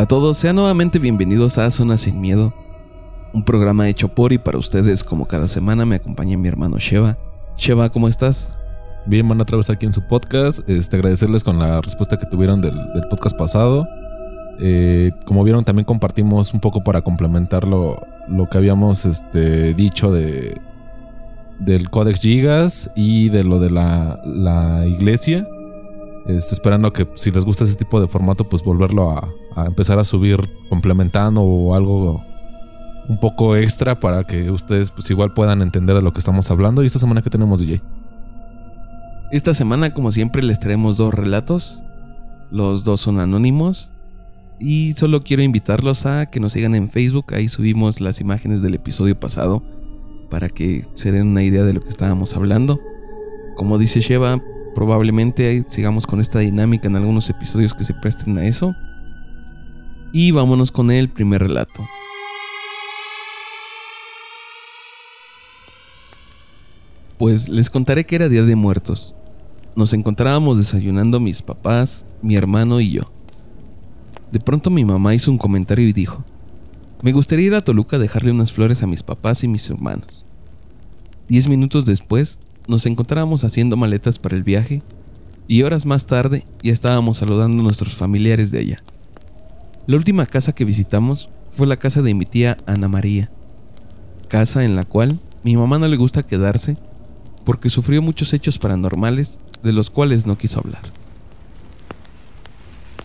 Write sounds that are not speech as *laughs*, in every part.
A todos, sean nuevamente bienvenidos a Zona Sin Miedo, un programa hecho por y para ustedes como cada semana me acompaña mi hermano Sheva. Sheva, ¿cómo estás? Bien, van otra vez aquí en su podcast. Este, agradecerles con la respuesta que tuvieron del, podcast pasado. Eh, como vieron, también compartimos un poco para complementar lo, que habíamos este, dicho de, del Codex Gigas y de lo de la, la iglesia. Esperando que si les gusta ese tipo de formato, pues volverlo a, a empezar a subir complementando o algo un poco extra para que ustedes pues igual puedan entender de lo que estamos hablando. ¿Y esta semana que tenemos, DJ? Esta semana, como siempre, les traemos dos relatos. Los dos son anónimos. Y solo quiero invitarlos a que nos sigan en Facebook. Ahí subimos las imágenes del episodio pasado para que se den una idea de lo que estábamos hablando. Como dice Sheva, probablemente sigamos con esta dinámica en algunos episodios que se presten a eso. Y vámonos con el primer relato. Pues les contaré que era Día de Muertos. Nos encontrábamos desayunando mis papás, mi hermano y yo. De pronto mi mamá hizo un comentario y dijo, me gustaría ir a Toluca a dejarle unas flores a mis papás y mis hermanos. Diez minutos después, nos encontrábamos haciendo maletas para el viaje y horas más tarde ya estábamos saludando a nuestros familiares de allá. La última casa que visitamos fue la casa de mi tía Ana María, casa en la cual mi mamá no le gusta quedarse porque sufrió muchos hechos paranormales de los cuales no quiso hablar.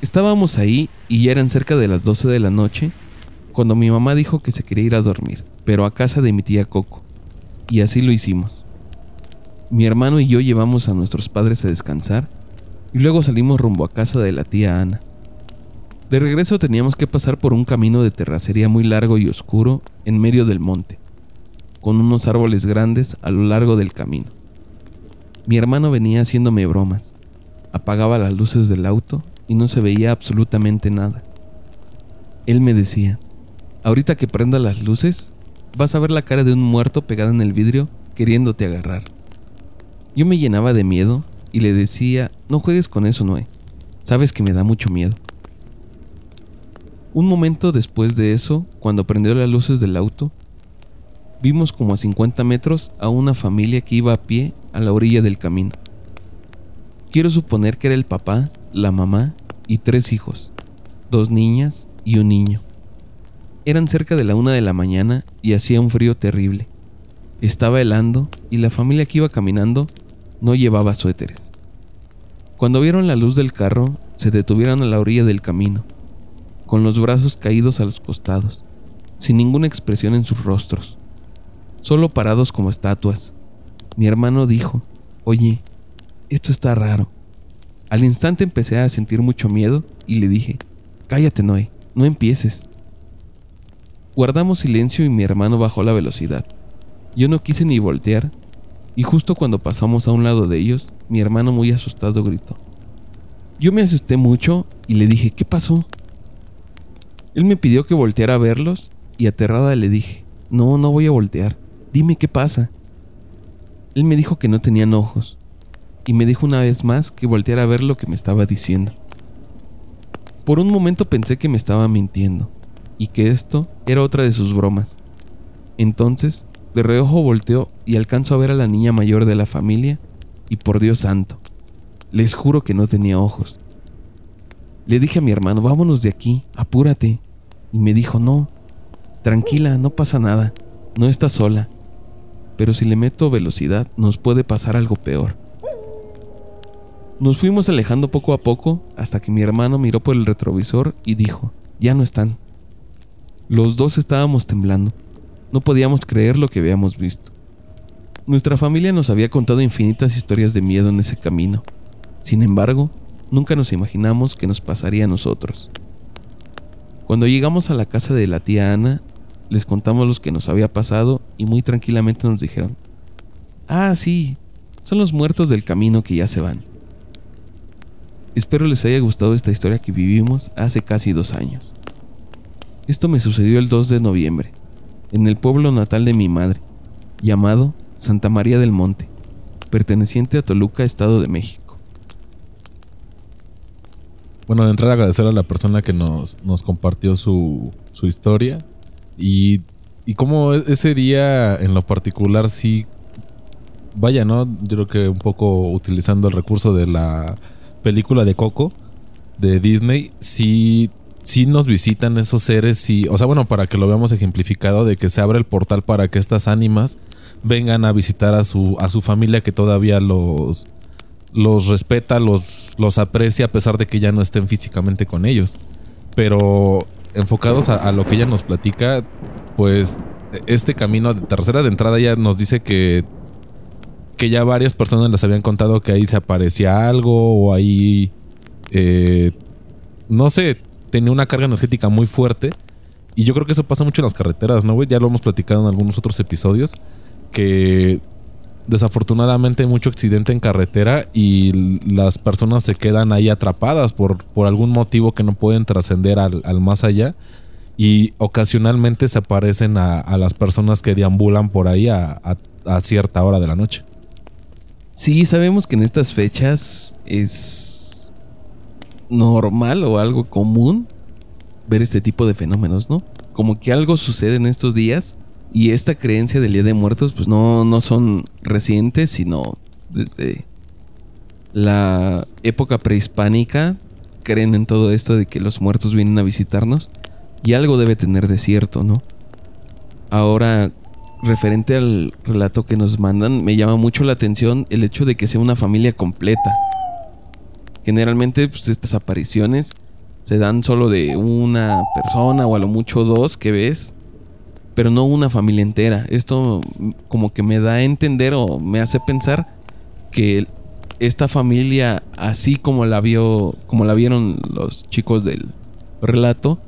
Estábamos ahí y ya eran cerca de las 12 de la noche cuando mi mamá dijo que se quería ir a dormir, pero a casa de mi tía Coco, y así lo hicimos. Mi hermano y yo llevamos a nuestros padres a descansar y luego salimos rumbo a casa de la tía Ana. De regreso teníamos que pasar por un camino de terracería muy largo y oscuro en medio del monte, con unos árboles grandes a lo largo del camino. Mi hermano venía haciéndome bromas. Apagaba las luces del auto y no se veía absolutamente nada. Él me decía, ahorita que prenda las luces, vas a ver la cara de un muerto pegada en el vidrio queriéndote agarrar. Yo me llenaba de miedo y le decía, no juegues con eso, Noé. Sabes que me da mucho miedo. Un momento después de eso, cuando prendió las luces del auto, vimos como a 50 metros a una familia que iba a pie a la orilla del camino. Quiero suponer que era el papá, la mamá y tres hijos, dos niñas y un niño. Eran cerca de la una de la mañana y hacía un frío terrible. Estaba helando y la familia que iba caminando no llevaba suéteres. Cuando vieron la luz del carro, se detuvieron a la orilla del camino con los brazos caídos a los costados, sin ninguna expresión en sus rostros, solo parados como estatuas. Mi hermano dijo, oye, esto está raro. Al instante empecé a sentir mucho miedo y le dije, cállate Noé, no empieces. Guardamos silencio y mi hermano bajó la velocidad. Yo no quise ni voltear y justo cuando pasamos a un lado de ellos, mi hermano muy asustado gritó. Yo me asusté mucho y le dije, ¿qué pasó? Él me pidió que volteara a verlos y aterrada le dije, no, no voy a voltear, dime qué pasa. Él me dijo que no tenían ojos y me dijo una vez más que volteara a ver lo que me estaba diciendo. Por un momento pensé que me estaba mintiendo y que esto era otra de sus bromas. Entonces, de reojo volteó y alcanzó a ver a la niña mayor de la familia y por Dios santo, les juro que no tenía ojos. Le dije a mi hermano, vámonos de aquí, apúrate. Y me dijo, no, tranquila, no pasa nada, no estás sola. Pero si le meto velocidad, nos puede pasar algo peor. Nos fuimos alejando poco a poco hasta que mi hermano miró por el retrovisor y dijo, ya no están. Los dos estábamos temblando. No podíamos creer lo que habíamos visto. Nuestra familia nos había contado infinitas historias de miedo en ese camino. Sin embargo, Nunca nos imaginamos que nos pasaría a nosotros. Cuando llegamos a la casa de la tía Ana, les contamos lo que nos había pasado y muy tranquilamente nos dijeron, ah, sí, son los muertos del camino que ya se van. Espero les haya gustado esta historia que vivimos hace casi dos años. Esto me sucedió el 2 de noviembre, en el pueblo natal de mi madre, llamado Santa María del Monte, perteneciente a Toluca, Estado de México. Bueno, de entrada agradecer a la persona que nos, nos compartió su, su historia y, y cómo e-, ese día en lo particular sí, vaya, ¿no? Yo creo que un poco utilizando el recurso de la película de Coco de Disney, sí, sí nos visitan esos seres y, o sea, bueno, para que lo veamos ejemplificado de que se abre el portal para que estas ánimas vengan a visitar a su, a su familia que todavía los los respeta, los, los aprecia a pesar de que ya no estén físicamente con ellos. Pero enfocados a, lo que ella nos platica, pues este camino de tercera de entrada ya nos dice que, que ya varias personas les habían contado que ahí se aparecía algo o ahí, eh, no sé, tenía una carga energética muy fuerte. Y yo creo que eso pasa mucho en las carreteras, ¿no, güey? Ya lo hemos platicado en algunos otros episodios. Que desafortunadamente hay mucho accidente en carretera y las personas se quedan ahí atrapadas por, por algún motivo que no pueden trascender al, más allá y ocasionalmente se aparecen a, las personas que deambulan por ahí a, a, cierta hora de la noche. Sí, sabemos que en estas fechas es normal o algo común ver este tipo de fenómenos, ¿no? Como que algo sucede en estos días y esta creencia del Día de Muertos, pues no, no son recientes, sino desde la época prehispánica creen en todo esto de que los muertos vienen a visitarnos y algo debe tener de cierto, ¿no? Ahora, referente al relato que nos mandan, me llama mucho la atención el hecho de que sea una familia completa. Generalmente, pues estas apariciones se dan solo de una persona o a lo mucho dos que ves pero no una familia entera. Esto como que me da a entender o me hace pensar que esta familia, así como la vio, como la vieron los chicos del relato,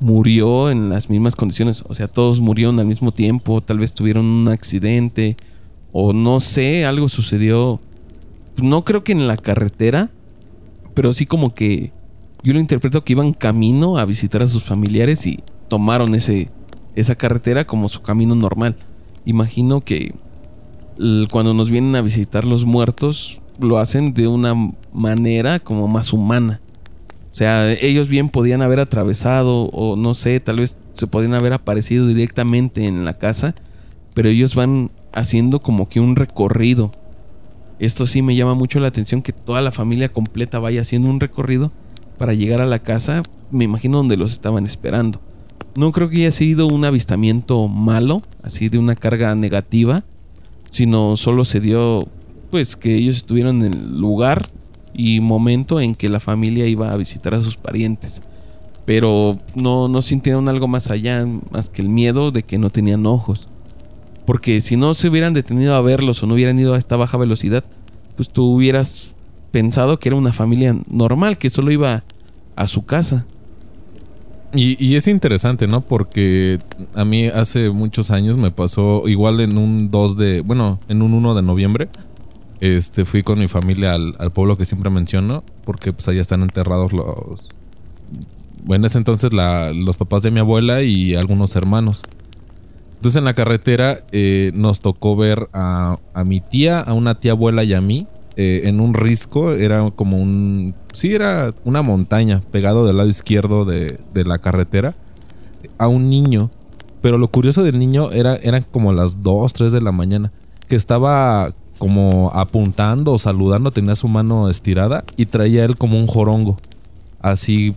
murió en las mismas condiciones. O sea, todos murieron al mismo tiempo, tal vez tuvieron un accidente, o no sé, algo sucedió. No creo que en la carretera, pero sí como que yo lo interpreto que iban camino a visitar a sus familiares y tomaron ese esa carretera como su camino normal. Imagino que cuando nos vienen a visitar los muertos, lo hacen de una manera como más humana. O sea, ellos bien podían haber atravesado o no sé, tal vez se podían haber aparecido directamente en la casa, pero ellos van haciendo como que un recorrido. Esto sí me llama mucho la atención que toda la familia completa vaya haciendo un recorrido para llegar a la casa, me imagino donde los estaban esperando. No creo que haya sido un avistamiento malo, así de una carga negativa, sino solo se dio pues que ellos estuvieron en el lugar y momento en que la familia iba a visitar a sus parientes. Pero no, no sintieron algo más allá, más que el miedo de que no tenían ojos. Porque si no se hubieran detenido a verlos o no hubieran ido a esta baja velocidad, pues tú hubieras pensado que era una familia normal, que solo iba a su casa. Y, es interesante, ¿no? Porque a mí hace muchos años me pasó igual en un 2 de, bueno, en un 1 de noviembre. Este, fui con mi familia al, pueblo que siempre menciono, porque pues allá están enterrados los... En ese entonces los papás de mi abuela y algunos hermanos. Entonces en la carretera eh, nos tocó ver a, a mi tía, a una tía abuela y a mí eh, en un risco, era como un... Sí, era una montaña pegado del lado izquierdo de, la carretera a un niño. Pero lo curioso del niño era, eran como las 2, 3 de la mañana, que estaba como apuntando o saludando, tenía su mano estirada y traía él como un jorongo. Así,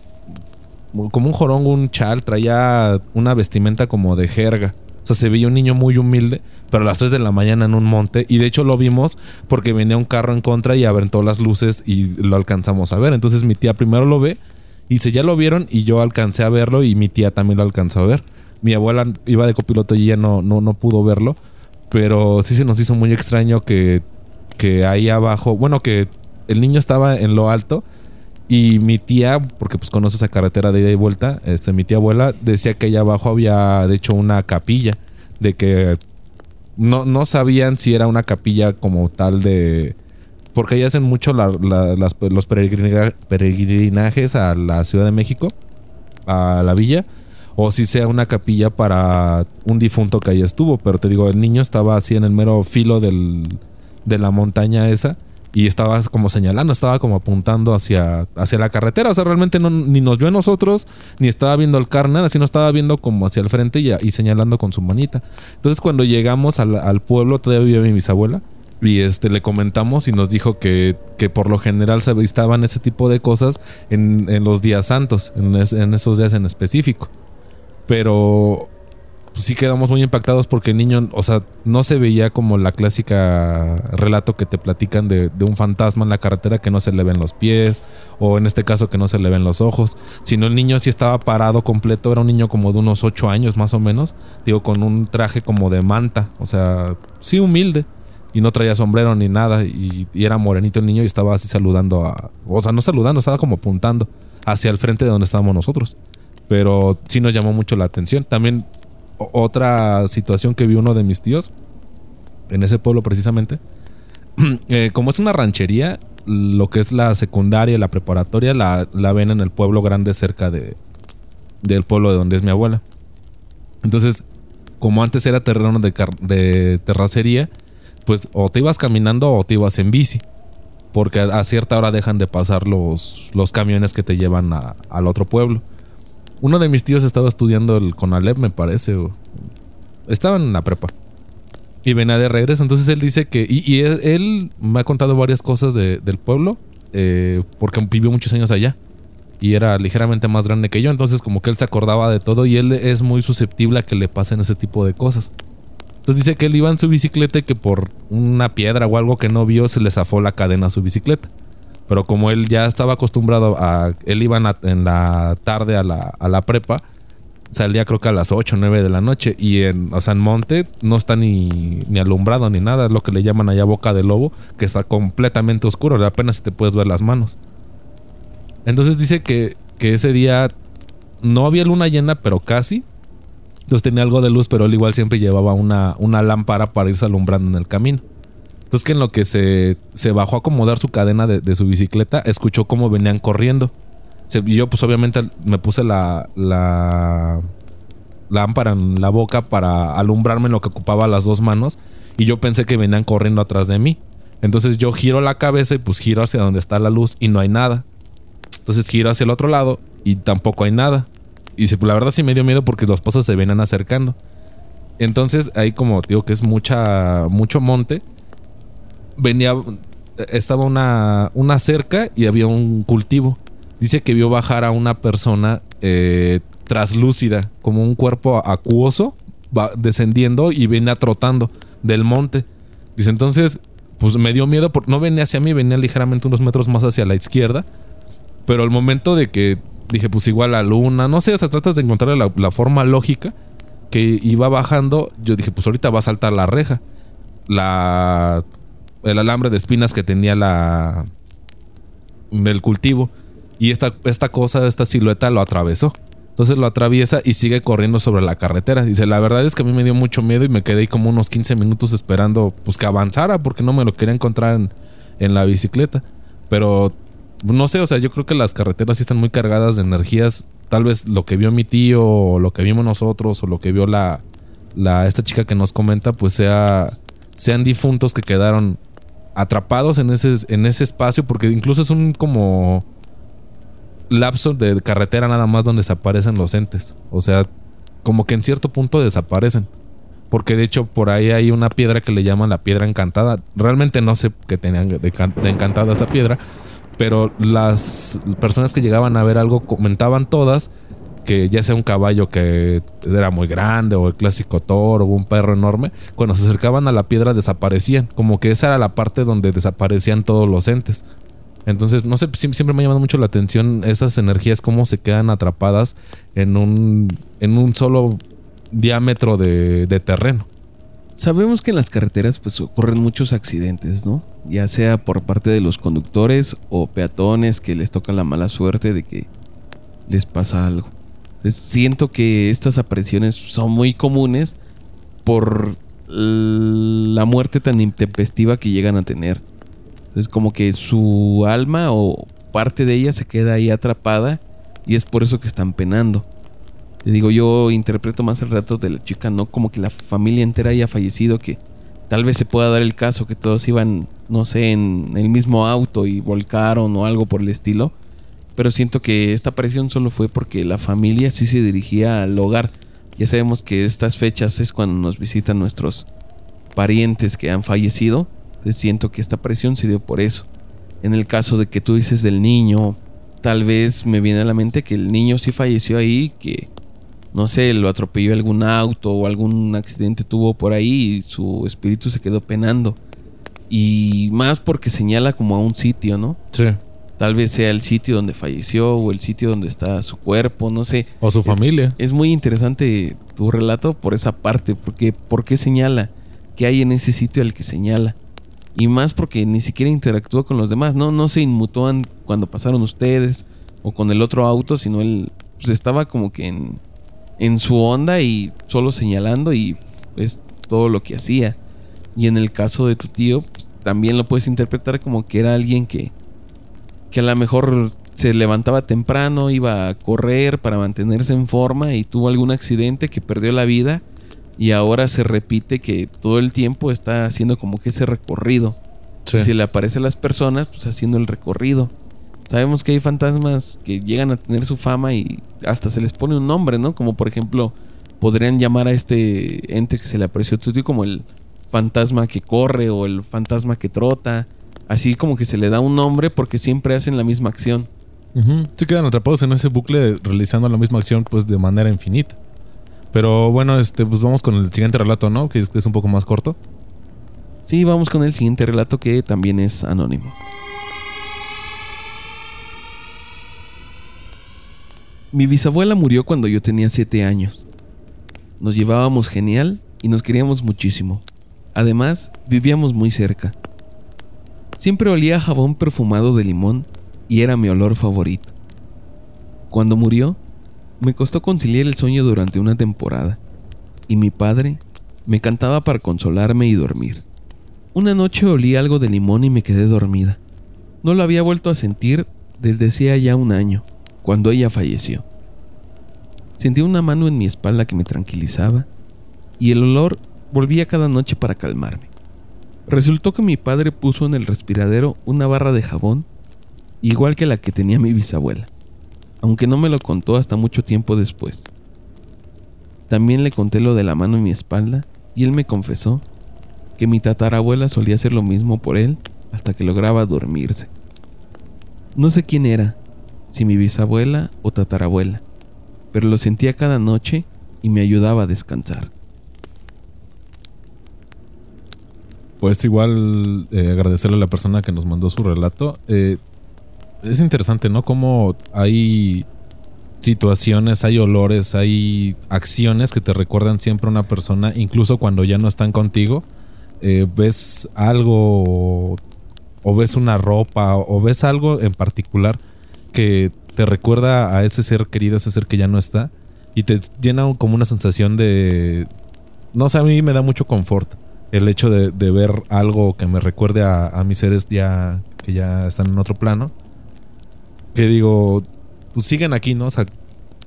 como un jorongo, un chal, traía una vestimenta como de jerga. O sea, se veía un niño muy humilde, pero a las 3 de la mañana en un monte. Y de hecho lo vimos porque venía un carro en contra y aventó las luces y lo alcanzamos a ver. Entonces mi tía primero lo ve y dice, ya lo vieron y yo alcancé a verlo y mi tía también lo alcanzó a ver. Mi abuela iba de copiloto y ella no, no, no pudo verlo. Pero sí se nos hizo muy extraño que, que ahí abajo, bueno, que el niño estaba en lo alto. Y mi tía, porque pues conoce esa carretera de ida y vuelta, este, mi tía abuela decía que allá abajo había de hecho una capilla, de que no, no sabían si era una capilla como tal de... Porque ahí hacen mucho los peregrinajes a la Ciudad de México, a la villa, o si sea una capilla para un difunto que ahí estuvo. Pero te digo, el niño estaba así en el mero filo del, de la montaña esa y estaba como señalando, estaba como apuntando hacia, hacia la carretera. O sea, realmente no, ni nos vio a nosotros, ni estaba viendo el carro, nada, sino estaba viendo como hacia el frente y, señalando con su manita. Entonces, cuando llegamos al, pueblo, todavía vivía mi bisabuela. Y este le comentamos y nos dijo que, que por lo general se avistaban ese tipo de cosas en, en los días santos, en, en esos días en específico. Pero pues, sí quedamos muy impactados porque el niño, o sea, no se veía como la clásica relato que te platican de, un fantasma en la carretera que no se le ven los pies, o en este caso que no se le ven los ojos, sino el niño sí estaba parado completo, era un niño como de unos 8 años más o menos, digo, con un traje como de manta, o sea, sí humilde. Y no traía sombrero ni nada. Y, y era morenito el niño y estaba así saludando a. O sea, no saludando, estaba como apuntando hacia el frente de donde estábamos nosotros. Pero sí nos llamó mucho la atención. También otra situación que vi uno de mis tíos. En ese pueblo precisamente. *clears throat* eh, como es una ranchería, lo que es la secundaria y la preparatoria la, la ven en el pueblo grande cerca de, del pueblo de donde es mi abuela. Entonces, como antes era terreno de, terracería, pues o te ibas caminando o te ibas en bici. Porque a, cierta hora dejan de pasar los, los camiones que te llevan al otro pueblo. Uno de mis tíos estaba estudiando el Conalep, me parece. o- estaba en la prepa. Y venía de regreso. Entonces él dice que. Y, él me ha contado varias cosas de- del pueblo. eh, porque vivió muchos años allá. Y era ligeramente más grande que yo. Entonces, como que él se acordaba de todo. Y él es muy susceptible a que le pasen ese tipo de cosas. Entonces dice que él iba en su bicicleta y que por una piedra o algo que no vio se le zafó la cadena a su bicicleta. Pero como él ya estaba acostumbrado a... Él iba en la, tarde a la, a la prepa. Salía creo que a las 8 o 9 de la noche. Y en, o sea, en Monte no está ni, ni alumbrado ni nada. Es lo que le llaman allá boca de lobo. Que está completamente oscuro. Apenas te puedes ver las manos. Entonces dice que, que ese día no había luna llena, pero casi. Entonces tenía algo de luz, pero él igual siempre llevaba una, una lámpara para irse alumbrando en el camino. Entonces que en lo que se, se bajó a acomodar su cadena de, de su bicicleta, escuchó cómo venían corriendo. Y yo pues obviamente me puse la, la lámpara en la boca para alumbrarme en lo que ocupaba las dos manos. Y yo pensé que venían corriendo atrás de mí. Entonces yo giro la cabeza y pues giro hacia donde está la luz y no hay nada. Entonces giro hacia el otro lado y tampoco hay nada. Y la verdad sí me dio miedo porque los pozos se venían acercando. Entonces ahí como digo que es mucha mucho monte. Venía estaba una una cerca y había un cultivo. Dice que vio bajar a una persona eh, traslúcida, como un cuerpo acuoso, va descendiendo y venía trotando del monte. Dice entonces, pues me dio miedo, porque no venía hacia mí, venía ligeramente unos metros más hacia la izquierda. Pero al momento de que dije, pues igual la luna, no sé, o sea, tratas de encontrar la, la forma lógica que iba bajando. Yo dije, pues ahorita va a saltar la reja. La. El alambre de espinas que tenía la. El cultivo. Y esta, esta cosa, esta silueta lo atravesó. Entonces lo atraviesa y sigue corriendo sobre la carretera. Dice, la verdad es que a mí me dio mucho miedo y me quedé como unos 15 minutos esperando pues que avanzara porque no me lo quería encontrar en, en la bicicleta. Pero no sé, o sea, yo creo que las carreteras sí están muy cargadas de energías. Tal vez lo que vio mi tío, o lo que vimos nosotros, o lo que vio la, la esta chica que nos comenta, pues sea, sean difuntos que quedaron atrapados en ese, en ese espacio, porque incluso es un como lapso de carretera nada más donde desaparecen los entes. O sea, como que en cierto punto desaparecen. Porque de hecho por ahí hay una piedra que le llaman la piedra encantada. Realmente no sé qué tenían de, de encantada esa piedra. Pero las personas que llegaban a ver algo comentaban todas que ya sea un caballo que era muy grande o el clásico toro o un perro enorme, cuando se acercaban a la piedra desaparecían. Como que esa era la parte donde desaparecían todos los entes. Entonces, no sé, sie- siempre me ha llamado mucho la atención esas energías, cómo se quedan atrapadas en un, en un solo diámetro de, de terreno. Sabemos que en las carreteras pues ocurren muchos accidentes, ¿no? Ya sea por parte de los conductores o peatones que les toca la mala suerte de que les pasa algo. Siento que estas apariciones son muy comunes por la muerte tan intempestiva que llegan a tener. Entonces como que su alma o parte de ella se queda ahí atrapada y es por eso que están penando. Te digo, yo interpreto más el relato de la chica, no como que la familia entera haya fallecido, que Tal vez se pueda dar el caso que todos iban, no sé, en el mismo auto y volcaron o algo por el estilo. Pero siento que esta aparición solo fue porque la familia sí se dirigía al hogar. Ya sabemos que estas fechas es cuando nos visitan nuestros parientes que han fallecido. Entonces siento que esta aparición se dio por eso. En el caso de que tú dices del niño, tal vez me viene a la mente que el niño sí falleció ahí, que no sé, lo atropelló algún auto o algún accidente tuvo por ahí y su espíritu se quedó penando. Y más porque señala como a un sitio, ¿no? Sí. Tal vez sea el sitio donde falleció o el sitio donde está su cuerpo, no sé. O su familia. Es muy interesante tu relato por esa parte, porque ¿por qué señala? ¿Qué hay en ese sitio al que señala? Y más porque ni siquiera interactúa con los demás, no, no se inmutúan cuando pasaron ustedes o con el otro auto, sino él pues, estaba como que en, en su onda y solo señalando y es todo lo que hacía. Y en el caso de tu tío, pues, también lo puedes interpretar como que era alguien que, que a lo mejor se levantaba temprano, iba a correr para mantenerse en forma y tuvo algún accidente que perdió la vida y ahora se repite que todo el tiempo está haciendo como que ese recorrido. Sí. Y se le aparece a las personas pues haciendo el recorrido. Sabemos que hay fantasmas que llegan a tener su fama y hasta se les pone un nombre, ¿no? Como por ejemplo, podrían llamar a este ente que se le apareció a tu tío como el fantasma que corre o el fantasma que trota. Así como que se le da un nombre porque siempre hacen la misma acción. Sí quedan atrapados en ese bucle realizando la misma acción pues de manera infinita. Pero bueno, este, pues vamos con el siguiente relato, ¿no? Que es, que es un poco más corto. Sí, vamos con el siguiente relato que también es anónimo. Mi bisabuela murió cuando yo tenía 7 años. Nos llevábamos genial y nos queríamos muchísimo. Además, vivíamos muy cerca. Siempre olía jabón perfumado de limón y era mi olor favorito. Cuando murió, me costó conciliar el sueño durante una temporada y mi padre me cantaba para consolarme y dormir. Una noche olí algo de limón y me quedé dormida. No lo había vuelto a sentir desde hacía ya un año, cuando ella falleció. Sentí una mano en mi espalda que me tranquilizaba y el olor volvía cada noche para calmarme. Resultó que mi padre puso en el respiradero una barra de jabón igual que la que tenía mi bisabuela, aunque no me lo contó hasta mucho tiempo después. También le conté lo de la mano en mi espalda y él me confesó que mi tatarabuela solía hacer lo mismo por él hasta que lograba dormirse. No sé quién era, si mi bisabuela o tatarabuela, pero lo sentía cada noche y me ayudaba a descansar. Pues igual eh, agradecerle a la persona que nos mandó su relato. Eh, es interesante, ¿no? Cómo hay situaciones, hay olores, hay acciones que te recuerdan siempre a una persona, incluso cuando ya no están contigo. Eh, ves algo o ves una ropa o ves algo en particular que te recuerda a ese ser querido, ese ser que ya no está y te llena como una sensación de... No sé, a mí me da mucho confort el hecho de, de ver algo que me recuerde a, a mis seres ya que ya están en otro plano. Que digo, pues siguen aquí, ¿no? O sea,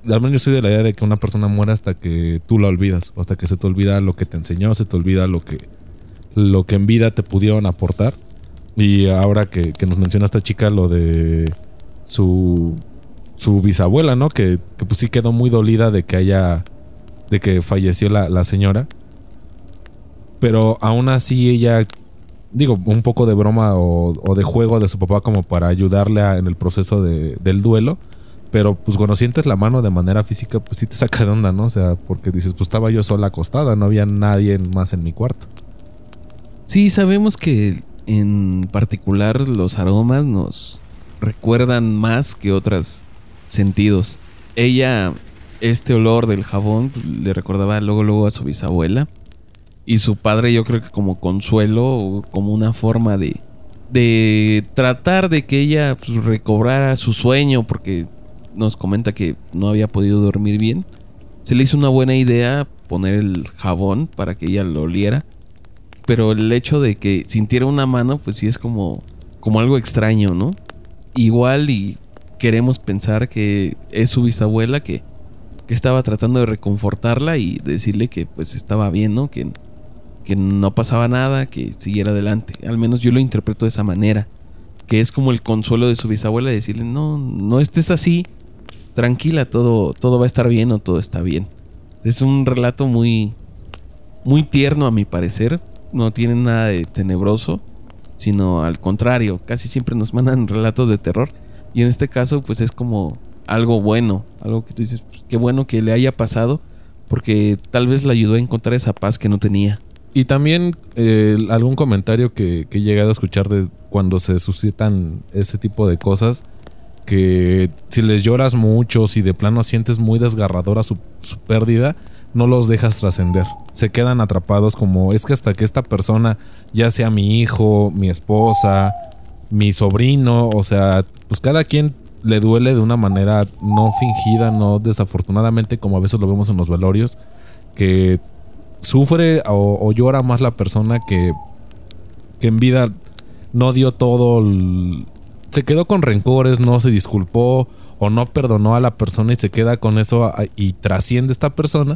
al menos yo soy de la idea de que una persona muera hasta que tú la olvidas, o hasta que se te olvida lo que te enseñó, se te olvida lo que, lo que en vida te pudieron aportar. Y ahora que, que nos menciona esta chica lo de su, su bisabuela, ¿no? Que, que pues sí quedó muy dolida de que haya, de que falleció la, la señora. Pero aún así ella, digo, un poco de broma o, de juego de su papá como para ayudarle en el proceso de- del duelo. Pero pues cuando sientes la mano de manera física, pues sí te saca de onda, ¿no? O sea, porque dices, pues estaba yo sola acostada, no había nadie más en mi cuarto. Sí, sabemos que en particular los aromas nos recuerdan más que otros sentidos. Ella, este olor del jabón, pues, le recordaba luego, luego a su bisabuela. Y su padre, yo creo que como consuelo, o como una forma de, de tratar de que ella pues, recobrara su sueño, porque nos comenta que no había podido dormir bien. Se le hizo una buena idea poner el jabón para que ella lo oliera pero el hecho de que sintiera una mano, pues sí es como, como algo extraño, ¿no? Igual y queremos pensar que es su bisabuela que, que estaba tratando de reconfortarla y decirle que pues estaba bien, ¿no? Que, que no pasaba nada, que siguiera adelante. Al menos yo lo interpreto de esa manera, que es como el consuelo de su bisabuela, decirle, no, no estés así, tranquila, todo, todo va a estar bien o todo está bien. Es un relato muy, muy tierno a mi parecer, no tiene nada de tenebroso, sino al contrario, casi siempre nos mandan *laughs* relatos de terror y en este caso pues es como algo bueno, algo que tú dices, pues, qué bueno que le haya pasado porque tal vez le ayudó a encontrar esa paz que no tenía. Y también eh, algún comentario que, que, he llegado a escuchar de cuando se suscitan ese tipo de cosas, que si les lloras mucho, si de plano sientes muy desgarradora su, su pérdida, no los dejas trascender. Se quedan atrapados como es que hasta que esta persona, ya sea mi hijo, mi esposa, mi sobrino, o sea, pues cada quien le duele de una manera no fingida, no desafortunadamente como a veces lo vemos en los velorios, que sufre o, llora más la persona que, que en vida no dio todo, se quedó con rencores, no se disculpó o no perdonó a la persona y se queda con eso y trasciende esta persona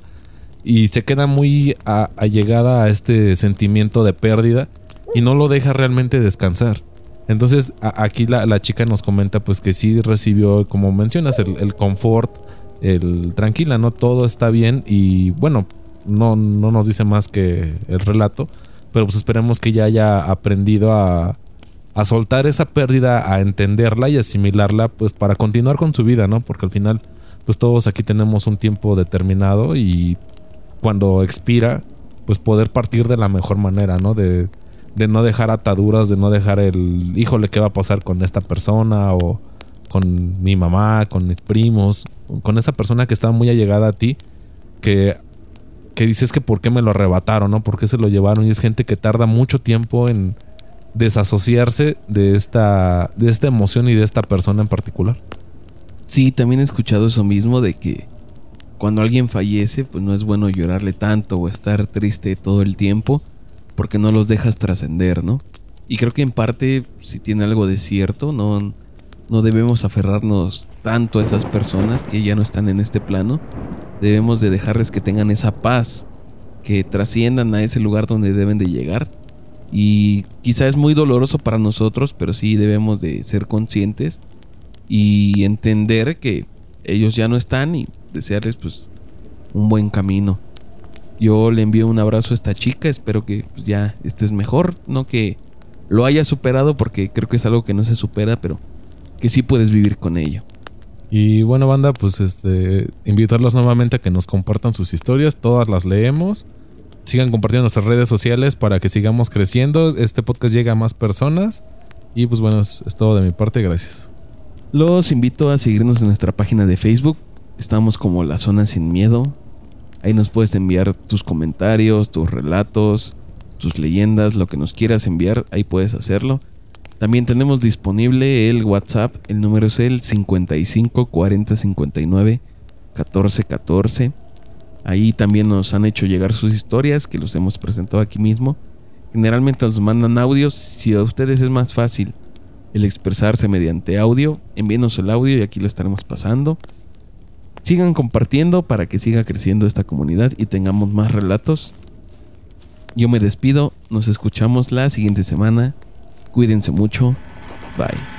y se queda muy allegada a este sentimiento de pérdida y no lo deja realmente descansar. Entonces aquí la, chica nos comenta pues que sí recibió, como mencionas, el, confort, el tranquila, ¿no? Todo está bien y bueno, no, no nos dice más que el relato, pero pues esperemos que ya haya aprendido a, a soltar esa pérdida, a entenderla y asimilarla pues para continuar con su vida, ¿no? Porque al final pues todos aquí tenemos un tiempo determinado y cuando expira pues poder partir de la mejor manera, ¿no? De de no dejar ataduras, de no dejar el, híjole, ¿qué va a pasar con esta persona? O con mi mamá, con mis primos, con esa persona que está muy allegada a ti, que, que dices que por qué me lo arrebataron, ¿no? ¿Por qué se lo llevaron? Y es gente que tarda mucho tiempo en desasociarse de esta, de esta emoción y de esta persona en particular. Sí, también he escuchado eso mismo de que cuando alguien fallece, pues no es bueno llorarle tanto o estar triste todo el tiempo porque no los dejas trascender, ¿no? Y creo que en parte si tiene algo de cierto, no, no debemos aferrarnos tanto a esas personas que ya no están en este plano. Debemos de dejarles que tengan esa paz, que trasciendan a ese lugar donde deben de llegar. Y quizá es muy doloroso para nosotros, pero sí debemos de ser conscientes y entender que ellos ya no están y desearles pues un buen camino. Yo le envío un abrazo a esta chica, espero que pues, ya estés mejor, no que lo haya superado porque creo que es algo que no se supera, pero que sí puedes vivir con ello. Y bueno, banda, pues este invitarlos nuevamente a que nos compartan sus historias, todas las leemos. Sigan compartiendo nuestras redes sociales para que sigamos creciendo. Este podcast llega a más personas. Y pues bueno, es, es todo de mi parte, gracias. Los invito a seguirnos en nuestra página de Facebook. Estamos como La Zona Sin Miedo. Ahí nos puedes enviar tus comentarios, tus relatos, tus leyendas, lo que nos quieras enviar, ahí puedes hacerlo. También tenemos disponible el WhatsApp, el número es el 55 40 59 14 14. Ahí también nos han hecho llegar sus historias que los hemos presentado aquí mismo. Generalmente nos mandan audios, si a ustedes es más fácil el expresarse mediante audio, envíenos el audio y aquí lo estaremos pasando. Sigan compartiendo para que siga creciendo esta comunidad y tengamos más relatos. Yo me despido, nos escuchamos la siguiente semana. Cuídense mucho. Bye.